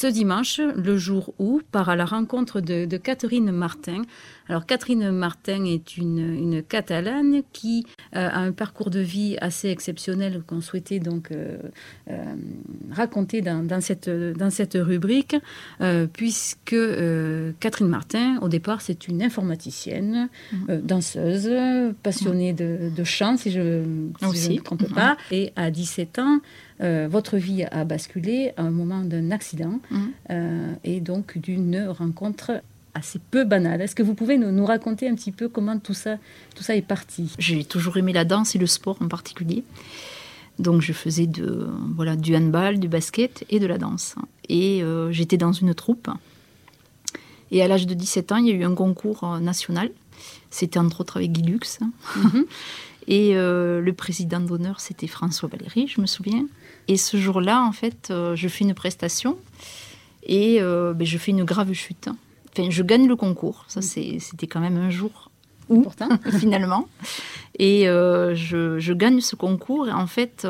Ce dimanche, le jour où, part à la rencontre de, Catherine Martin. Alors Catherine Martin est une, une Catalane qui euh, a un parcours de vie assez exceptionnel qu'on souhaitait donc euh, euh, raconter dans, dans, cette, dans cette rubrique, puisque Catherine Martin, au départ, c'est une informaticienne, mmh. danseuse, passionnée de, de, chant, si je, si ne me trompe pas, et à 17 ans, euh, votre vie a basculé à un moment d'un accident mhm. euh, et donc d'une rencontre assez peu banale. Est-ce que vous pouvez nous, raconter un petit peu comment tout ça, tout ça est parti? J'ai toujours aimé la danse et le sport en particulier. Donc je faisais de, voilà, du handball, du basket et de la danse. Et euh, j'étais dans une troupe. Et à l'âge de 17 ans, il y a eu un concours national. C'était entre autres avec Guy Lux. Mhm. Et le président d'honneur, c'était François Valéry, je me souviens. Et ce jour-là, en fait, euh, je fais une prestation et euh, ben, je fais une grave chute. Enfin, je gagne le concours. Ça, c'était quand même un jour où, finalement. Et euh, je, gagne ce concours. Et en fait,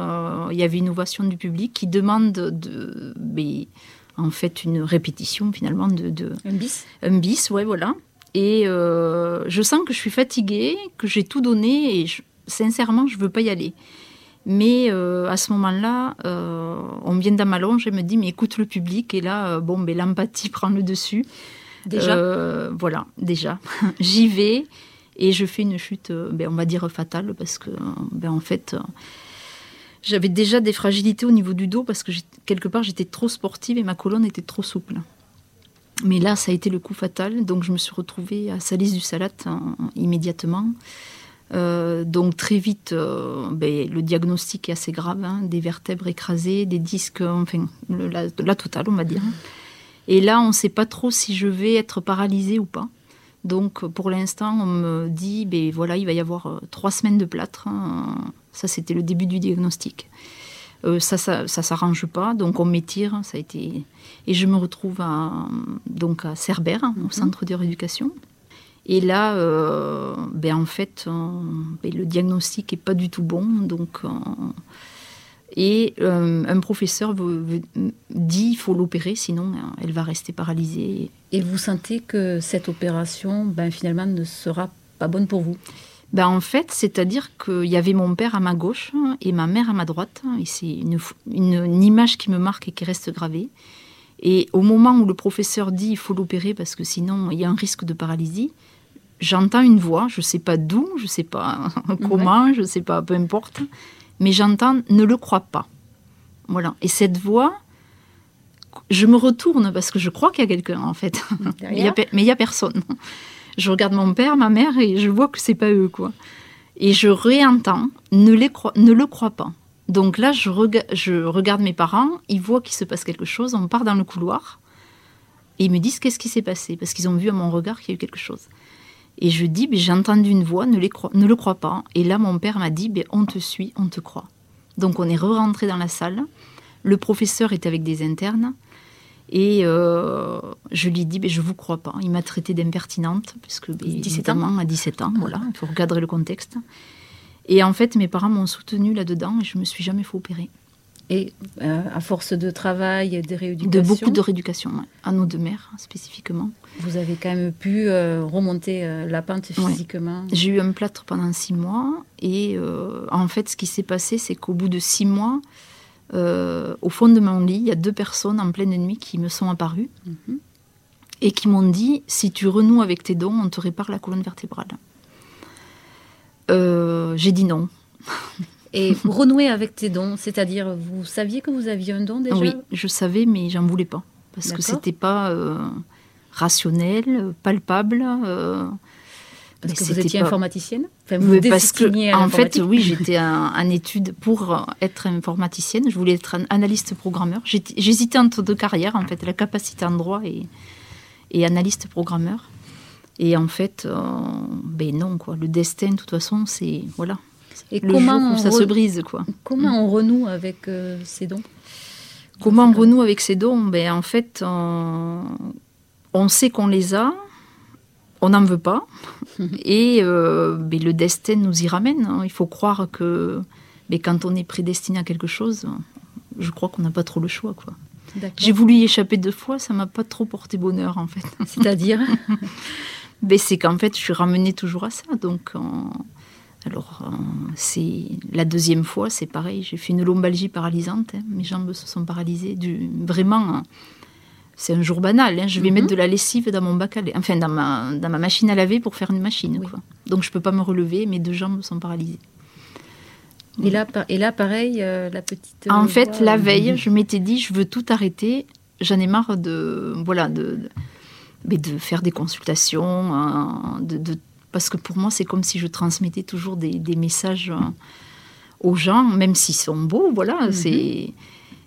il y avait une ovation du public qui demande de, ben, en fait, une répétition finalement de, un bis? Un bis, ouais, voilà. Et je sens que je suis fatiguée, que j'ai tout donné et sincèrement, je veux pas y aller. Mais euh, à ce moment-là, euh, on vient dans ma loge et me dit mais écoute le public et là euh, bon ben l'empathie prend le dessus. Déjà. voilà, déjà. J'y vais et je fais une chute, ben, on va dire fatale parce que ben, en fait j'avais déjà des fragilités au niveau du dos parce que quelque part j'étais trop sportive et ma colonne était trop souple. Mais là, ça a été le coup fatal, donc je me suis retrouvée à Salis du Salat immédiatement. Euh, donc très vite, euh, ben, le diagnostic est assez grave, hein, des vertèbres écrasées, des disques, enfin la, totale on va dire. Et là, on ne sait pas trop si je vais être paralysée ou pas. Donc pour l'instant, on me dit, ben voilà, il va y avoir euh, trois semaines de plâtre. Hein. Ça, c'était le début du diagnostic. ça, ça, ça s'arrange pas, donc on m'étire. Ça a été et je me retrouve à, donc à Cerbère, au mhm. centre de rééducation. Et là, euh, ben en fait, euh, ben le diagnostic n'est pas du tout bon. Donc, euh, et un professeur dit qu'il faut l'opérer, sinon elle va rester paralysée. Et vous sentez que cette opération, ben, finalement, ne sera pas bonne pour vous? Ben en fait, c'est-à-dire qu'il y avait mon père à ma gauche et ma mère à ma droite. Et c'est une, une, image qui me marque et qui reste gravée. Et au moment où le professeur dit il faut l'opérer parce que sinon il y a un risque de paralysie, j'entends une voix, je ne sais pas d'où, je ne sais pas comment, je ne sais pas, peu importe, mais j'entends ne le crois pas. Voilà. Et cette voix, je me retourne parce que je crois qu'il y a quelqu'un en fait, mais il n'y a personne. Je regarde mon père, ma mère et je vois que c'est pas eux quoi. Et je réentends ne, les ne le crois pas. Donc là, je, je regarde mes parents, ils voient qu'il se passe quelque chose, on part dans le couloir et ils me disent qu'est-ce qui s'est passé? Parce qu'ils ont vu à mon regard qu'il y a eu quelque chose. Et je dis, j'ai entendu une voix, ne, ne, le crois pas. Et là, mon père m'a dit, on te suit, on te croit. Donc on est re-rentré dans la salle. Le professeur était avec des internes. Et euh, je lui dis, je ne vous crois pas. Il m'a traité d'impertinente, puisque 17 ans. à 17 ans, voilà, il faut regarder le contexte. Et en fait, mes parents m'ont soutenue là-dedans et je ne me suis jamais fait opérer. Et euh, à force de travail et de rééducation? De beaucoup de rééducation, à nos deux mères spécifiquement. Vous avez quand même pu euh, remonter euh, la pente physiquement? J'ai eu un plâtre pendant six mois. Et en fait, ce qui s'est passé, c'est qu'au bout de six mois, au fond de mon lit, il y a deux personnes en pleine nuit qui me sont apparues mhm. et qui m'ont dit si tu renoues avec tes dons, on te répare la colonne vertébrale. J'ai dit non. Et renouer avec tes dons, c'est-à-dire, vous saviez que vous aviez un don déjà Oui, je savais, mais j'en voulais pas. Parce que c'était pas euh, rationnel, palpable. Euh, parce que vous étiez informaticienne enfin, vous Parce que, en fait, oui, j'étais en, étude pour être informaticienne. Je voulais être analyste programmeur. J'hésitais entre deux carrières, en fait, la capacité en droit et, et analyste programmeur. Et en fait, euh, ben non, quoi. Le destin, de toute façon, c'est voilà. Et Le comment ça re- se brise, quoi. Comment on renoue avec euh, ces dons Comment on renoue avec ces dons ben, En fait, on, on sait qu'on les a, on n'en veut pas, et euh, ben, le destin nous y ramène. hein. Il faut croire que ben, quand on est prédestiné à quelque chose, je crois qu'on n'a pas trop le choix. Quoi. J'ai voulu y échapper deux fois, ça m'a pas trop porté bonheur en fait. C'est-à-dire Ben, c'est qu'en fait, je suis ramenée toujours à ça. Donc, euh, alors, euh, c'est la deuxième fois, c'est pareil. J'ai fait une lombalgie paralysante. hein. Mes jambes se sont paralysées. Du, vraiment, hein, c'est un jour banal. hein. Je vais Mhm. mettre de la lessive dans mon bac à enfin dans ma, dans ma machine à laver pour faire une machine. Oui. Quoi. Donc, je peux pas me relever. Mes deux jambes sont paralysées. et là, et là, pareil, euh, la petite. En fait, la veille, je m'étais dit, je veux tout arrêter. J'en ai marre de, voilà, de, de, mais de faire des consultations, hein, de, de- parce que pour moi, c'est comme si je transmettais toujours des, des messages hein, aux gens, même s'ils sont beaux, voilà. Mhm. C'est,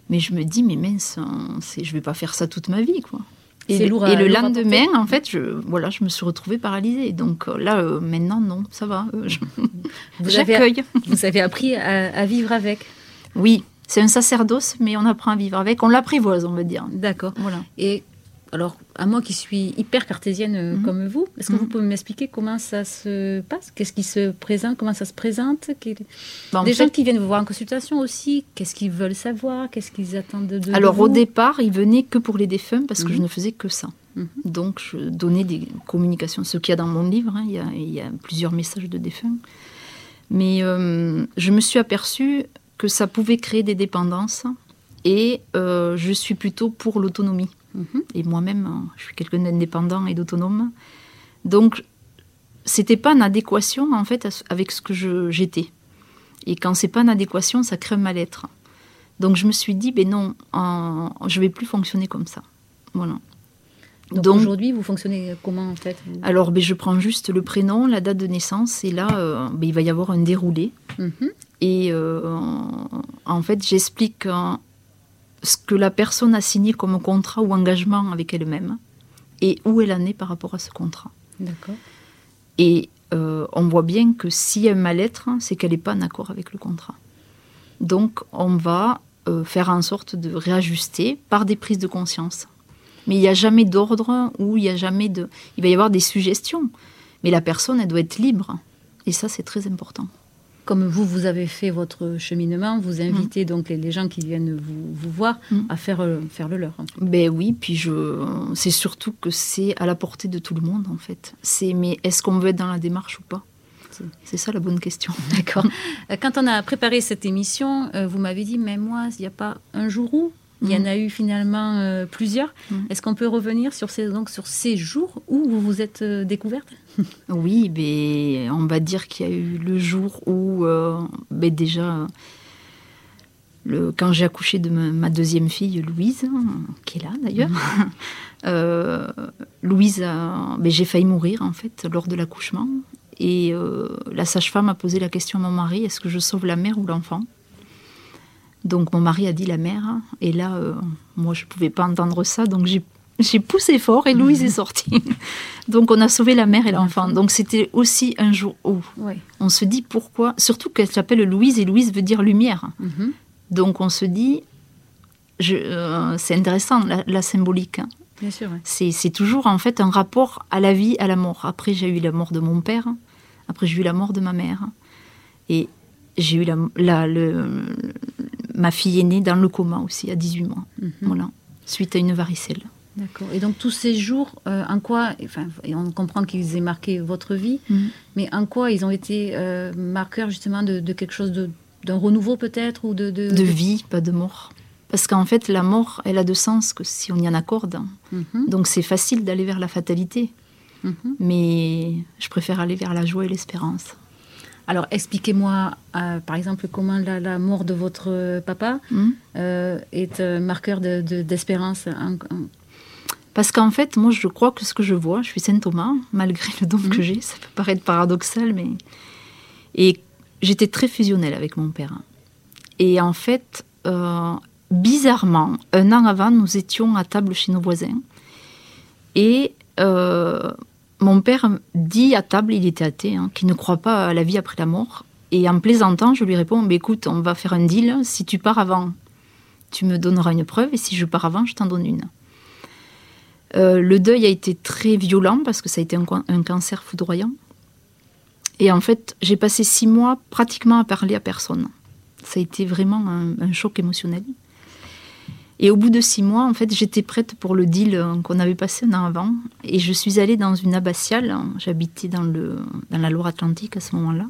mais je me dis, mais mince, hein, je vais pas faire ça toute ma vie, quoi. Et, le- à- et lendemain, en fait, je, voilà, je me suis retrouvée paralysée. Donc euh, là, euh, maintenant, non, ça va. euh, je- Vous avez, J'accueille. vous avez appris à, à vivre avec. Oui, c'est un sacerdoce, mais on apprend à vivre avec. On l'apprivoise, on va dire. D'accord. Voilà. Et alors, à moi qui suis hyper cartésienne euh, Mhm. comme vous, est-ce que Mhm. vous pouvez m'expliquer comment ça se passe? Qu'est-ce qui se présente? Comment ça se présente? Bah, Des fait, gens qui viennent vous voir en consultation aussi, qu'est-ce qu'ils veulent savoir? Qu'est-ce qu'ils attendent de, de alors au départ, ils venaient que pour les défunts parce que Mhm. je ne faisais que ça. Mhm. Donc je donnais des communications, ce qu'il y a dans mon livre. hein, il, y a, il y a plusieurs messages de défunts. Mais euh, je me suis aperçue que ça pouvait créer des dépendances et euh, je suis plutôt pour l'autonomie. Mhm. Et moi-même, hein, je suis quelqu'un d'indépendant et d'autonome. Donc, c'était pas en adéquation, en fait, avec ce que je- j'étais. Et quand c'est pas en adéquation, ça crée un mal-être. Donc, je me suis dit, ben non, en- je vais plus fonctionner comme ça. Voilà. Donc, Donc- aujourd'hui, vous fonctionnez comment en fait Alors, ben, je prends juste le prénom, la date de naissance, et là, euh, ben, il va y avoir un déroulé. Mhm. Et euh, en fait, j'explique ce que la personne a signé comme contrat ou engagement avec elle-même et où elle en est par rapport à ce contrat. D'accord. Et euh, on voit bien que s'il y a un mal-être, c'est qu'elle n'est pas en accord avec le contrat. Donc, on va euh, faire en sorte de réajuster par des prises de conscience. Mais il n'y a jamais d'ordre ou il y a jamais de. Il va y avoir des suggestions. Mais la personne, elle doit être libre. Et ça, c'est très important. Comme vous, vous avez fait votre cheminement, vous invitez donc les, les gens qui viennent vous, vous voir Mhm. à faire, euh, faire le leur. Ben oui, puis je, c'est surtout que c'est à la portée de tout le monde en fait. C'est mais est-ce qu'on veut être dans la démarche ou pas? C'est- ça la bonne question. D'accord. Euh, Quand on a préparé cette émission, euh, vous m'avez dit, mais moi, il n'y a pas un jour où il y en Mhm. a eu finalement euh, plusieurs. Est-ce qu'on peut revenir sur ces, donc, sur ces jours où vous vous êtes euh, découverte? Oui, ben on va dire qu'il y a eu le jour où euh, ben déjà le, quand j'ai accouché de ma, ma deuxième fille Louise, hein, qui est là d'ailleurs. euh, Louise, a- ben, j'ai failli mourir en fait lors de l'accouchement. Et euh, la sage-femme a posé la question à mon mari est-ce que je sauve la mère ou l'enfant? Donc mon mari a dit la mère. Et là, euh, moi, je ne pouvais pas entendre ça. Donc j'ai, j'ai poussé fort et Louise est sortie. donc on a sauvé la mère et l'enfant. Donc c'était aussi un jour où Oui. on se dit pourquoi. Surtout qu'elle s'appelle Louise et Louise veut dire lumière. Donc on se dit. euh, c'est intéressant la, la symbolique. hein. Bien sûr. ouais. C'est toujours en fait un rapport à la vie, à la mort. Après, j'ai eu la mort de mon père. Après, j'ai eu la mort de ma mère. Et j'ai eu la, la- le- ma fille aînée dans le coma aussi, à 18 mois. Mhm. Voilà. Suite à une varicelle. D'accord. Et donc tous ces jours, euh, en quoi, enfin, et on comprend qu'ils aient marqué votre vie, Mhm. mais en quoi ils ont été euh, marqueurs justement de, de quelque chose de d'un renouveau peut-être ou de, de, De vie, pas de mort. Parce qu'en fait, la mort, elle a de sens que si on y en accorde. Mhm, Donc c'est facile d'aller vers la fatalité. mhm. Mais je préfère aller vers la joie et l'espérance. Alors expliquez-moi, euh, par exemple, comment la, la mort de votre papa euh, est marqueur de- de- d'espérance. en- en- Parce qu'en fait, moi, je crois que ce que je vois, je suis Saint Thomas, malgré le don Mhm. que j'ai, ça peut paraître paradoxal, mais. Et j'étais très fusionnelle avec mon père. Et en fait, euh, bizarrement, un an avant, nous étions à table chez nos voisins. Et euh, mon père dit à table, il était athée, hein, qu'il ne croit pas à la vie après la mort. Et en plaisantant, je lui réponds bah, écoute, on va faire un deal. Si tu pars avant, tu me donneras une preuve. Et si je pars avant, je t'en donne une. Euh, le deuil a été très violent parce que ça a été un, cancer foudroyant. Et en fait, j'ai passé six mois pratiquement à parler à personne. Ça a été vraiment un, choc émotionnel. Et au bout de six mois, en fait, j'étais prête pour le deal qu'on avait passé un an avant. Et je suis allée dans une abbatiale. J'habitais dans, dans la Loire-Atlantique à ce moment-là.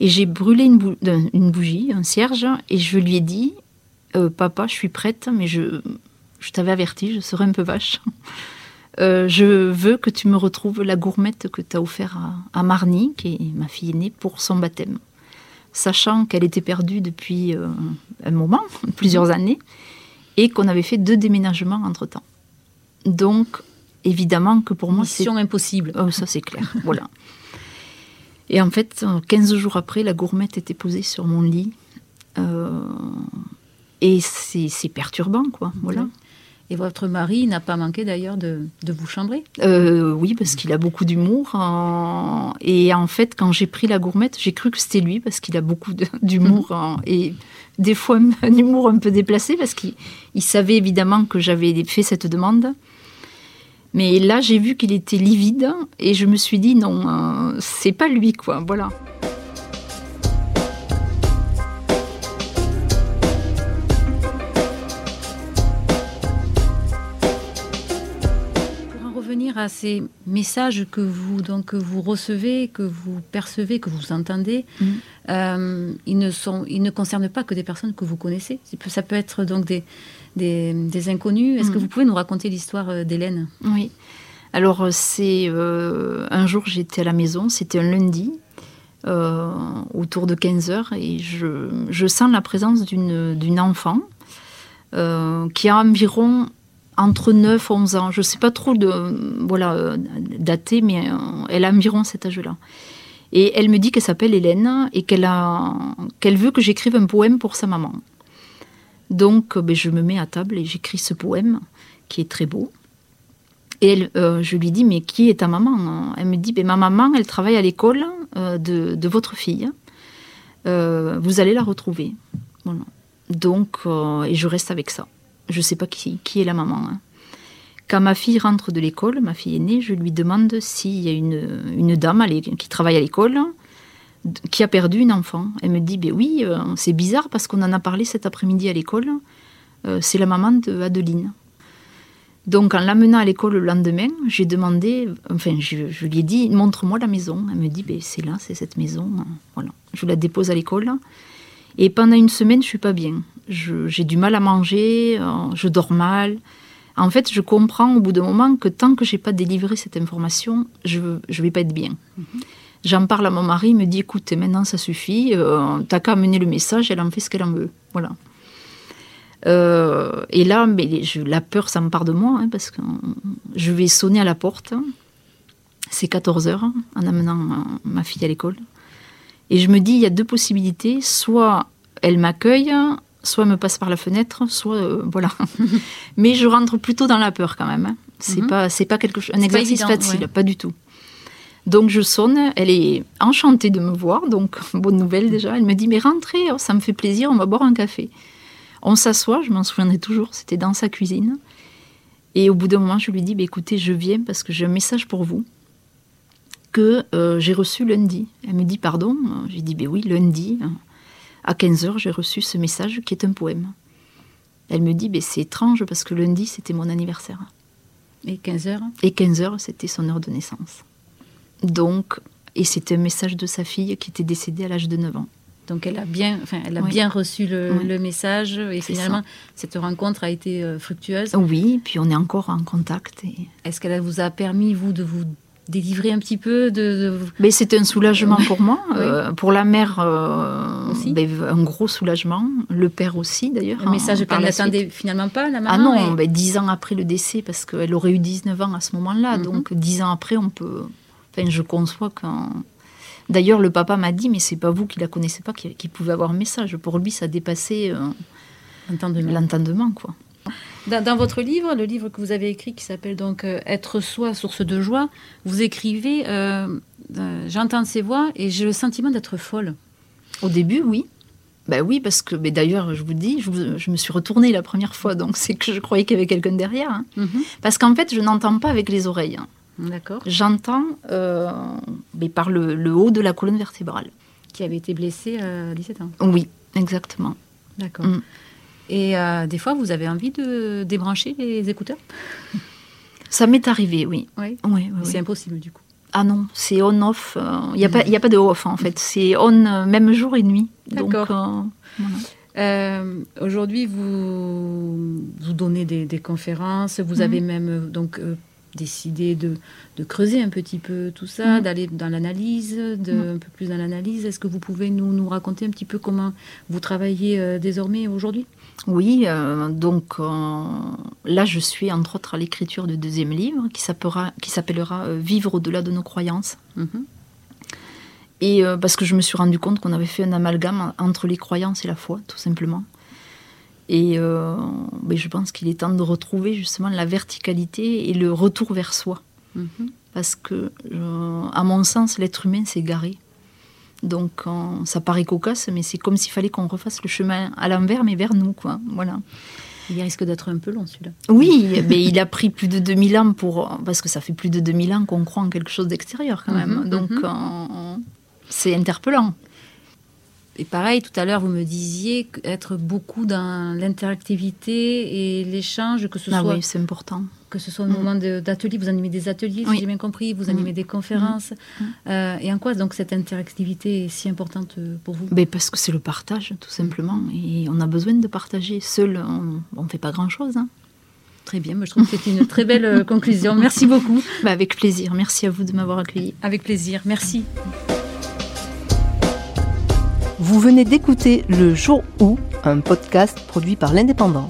Et j'ai brûlé une, euh, bougie, un cierge, et je lui ai dit euh, Papa, je suis prête, mais je, je t'avais averti, je serai un peu vache. Euh, je veux que tu me retrouves la gourmette que tu as offert à, à Marnie, qui est ma fille aînée, pour son baptême. Sachant qu'elle était perdue depuis euh, un moment, plusieurs années, et qu'on avait fait deux déménagements entre-temps. Donc, évidemment que pour moi, c'est Mission impossible. Oh, ça c'est clair, voilà. Et en fait, euh, 15 jours après, la gourmette était posée sur mon lit. Euh, et c'est c'est perturbant, quoi. Voilà. Et votre mari n'a pas manqué d'ailleurs de, de vous chambrer? Euh, oui, parce qu'il a beaucoup d'humour. euh, et en fait, quand j'ai pris la gourmette, j'ai cru que c'était lui, parce qu'il a beaucoup d'humour. euh, et des fois, un humour un peu déplacé, parce qu'il il savait évidemment que j'avais fait cette demande. Mais là, j'ai vu qu'il était livide, et je me suis dit, non, euh, c'est pas lui, quoi. Voilà. À ces messages que vous, donc, que vous recevez, que vous percevez, que vous entendez, Mhm. euh, ils, ne sont, ils ne concernent pas que des personnes que vous connaissez. Ça peut- être donc des, des, des inconnus. Est-ce que Mhm. vous pouvez nous raconter l'histoire euh, d'Hélène? Oui. Alors, euh, c'est euh, un jour, j'étais à la maison, c'était un lundi, euh, autour de 15 heures, et je, je sens la présence d'une d'une enfant euh, qui a environ entre 9 et 11 ans. Je ne sais pas trop de, voilà, euh, dater, mais euh, elle a environ cet âge-là. Et elle me dit qu'elle s'appelle Hélène et qu'elle veut que j'écrive un poème pour sa maman. Donc, euh, ben, je me mets à table et j'écris ce poème qui est très beau. Et je lui dis, mais qui est ta maman Elle me dit, ben, ma maman, elle travaille à l'école de, votre fille. Vous allez la retrouver. Donc, et je reste avec ça. Je ne sais pas qui, est la maman. hein. Quand ma fille rentre de l'école, ma fille aînée, je lui demande s'il y a une, dame qui travaille à l'école qui a perdu une enfant. Elle me dit, ben oui, euh, c'est bizarre parce qu'on en a parlé cet après-midi à l'école. Euh, c'est la maman de Adeline. Donc, en l'amenant à l'école le lendemain, j'ai demandé, enfin, je, je lui ai dit, montre-moi la maison. Elle me dit, ben, c'est là, c'est cette maison. Voilà. Je la dépose à l'école. Et pendant une semaine, je suis pas bien. J'ai du mal à manger, euh, je dors mal. En fait, je comprends au bout d'un moment que tant que j'ai pas délivré cette information, je ne vais pas être bien. J'en parle à mon mari, il me dit, écoute, maintenant ça suffit, euh, t'as qu'à amener le message, elle en fait ce qu'elle en veut. Voilà. Euh, et là, mais je- la peur s'empare de moi, hein, parce que je vais sonner à la porte. C'est 14 heures en amenant ma fille à l'école. Et je me dis, il y a deux possibilités. Soit elle m'accueille, soit elle me passe par la fenêtre, soit euh, voilà. Mais je rentre plutôt dans la peur quand même. hein. C'est Mhm. pas, c'est pas quelque chose, un exercice évident, facile, ouais. pas du tout. Donc je sonne, elle est enchantée de me voir, donc bonne nouvelle déjà. Elle me dit mais rentrez, oh, ça me fait plaisir, on va boire un café. On s'assoit, je m'en souviendrai toujours, c'était dans sa cuisine. Et au bout d'un moment, je lui dis bah, écoutez, je viens parce que j'ai un message pour vous que euh, j'ai reçu lundi. Elle me dit pardon. J'ai dit ben oui, lundi, euh, à 15h, j'ai reçu ce message qui est un poème. Elle me dit ben c'est étrange parce que lundi, c'était mon anniversaire. Et 15 heures? Et 15h, c'était son heure de naissance. Donc, et c'était un message de sa fille qui était décédée à l'âge de 9 ans. Donc elle a bien, enfin, elle a Oui. bien reçu le, Oui. le message et finalement cette rencontre a été euh, fructueuse? Oui, puis on est encore en contact. Et... Est-ce qu'elle vous a permis vous de vous délivrer un petit peu de, de- Mais c'était un soulagement pour moi. Oui. Euh, pour la mère, euh, ben, un gros soulagement. Le père aussi, d'ailleurs. un message par qu'elle n'attendait finalement pas, la Ah maman non, et- ben, dix ans après le décès, parce qu'elle aurait eu 19 ans à ce moment-là. Mhm. Donc, dix ans après, on peut. Enfin, je conçois qu'un. D'ailleurs, le papa m'a dit, mais c'est pas vous qui la connaissez pas, qui, qui pouvait avoir un message. Pour lui, ça dépassait euh, entendement. l'entendement, quoi. Dans, votre livre, le livre que vous avez écrit qui s'appelle donc euh, Être soi, source de joie, vous écrivez euh, euh, J'entends ces voix et j'ai le sentiment d'être folle. Au début, oui. Ben oui, parce que mais d'ailleurs, je vous dis, je, me suis retournée la première fois, donc c'est que je croyais qu'il y avait quelqu'un derrière. Hein. Mhm. Parce qu'en fait, je n'entends pas avec les oreilles. Hein. D'accord. J'entends mais par le, haut de la colonne vertébrale. Qui avait été blessé à 17 ans. Oui, exactement. D'accord. Mm. Et euh, des fois, vous avez envie de débrancher les écouteurs? Ça m'est arrivé, oui. Oui, oui, C'est impossible du coup. Ah non, c'est on-off. Il euh, n'y a, pas, a pas de off en fait. C'est on euh, même jour et nuit. D'accord. Aujourd'hui, vous, vous donnez des, conférences. Vous mhm. avez même donc décidé de, de, creuser un petit peu tout ça, mhm. d'aller dans l'analyse, mhm. un peu plus dans l'analyse. Est-ce que vous pouvez nous, nous raconter un petit peu comment vous travaillez désormais aujourd'hui? Oui, euh, donc euh, là je suis entre autres à l'écriture du deuxième livre qui s'appellera, euh, Vivre au-delà de nos croyances. Mhm. Et parce que je me suis rendu compte qu'on avait fait un amalgame entre les croyances et la foi, tout simplement. Et ben, je pense qu'il est temps de retrouver justement la verticalité et le retour vers soi. Mhm. Parce que, à mon sens, l'être humain s'est garé. Donc ça paraît cocasse, mais c'est comme s'il fallait qu'on refasse le chemin à l'envers, mais vers nous, quoi. Voilà. Il risque d'être un peu long celui-là. Oui, mais il a pris plus de 2000 ans pour parce que ça fait plus de 2000 ans qu'on croit en quelque chose d'extérieur quand même. Mhm, Donc mhm. c'est interpellant. Et pareil, tout à l'heure, vous me disiez être beaucoup dans l'interactivité et l'échange, que ce ah soit. oui, c'est important. Que ce soit au mm. moment d'atelier, vous animez des ateliers, si j'ai bien compris, vous animez mm. des conférences. Mm. Euh, et en quoi donc cette interactivité est si importante euh, pour vous? Mais Parce que c'est le partage, tout simplement. Et on a besoin de partager. Seul, on ne fait pas grand-chose. Hein. Très bien, moi je trouve que c'est une très belle euh, conclusion. Merci beaucoup. Bah, avec plaisir. Merci à vous de m'avoir accueilli. Avec plaisir. Merci. Vous venez d'écouter Le Jour où, un podcast produit par l'Indépendant.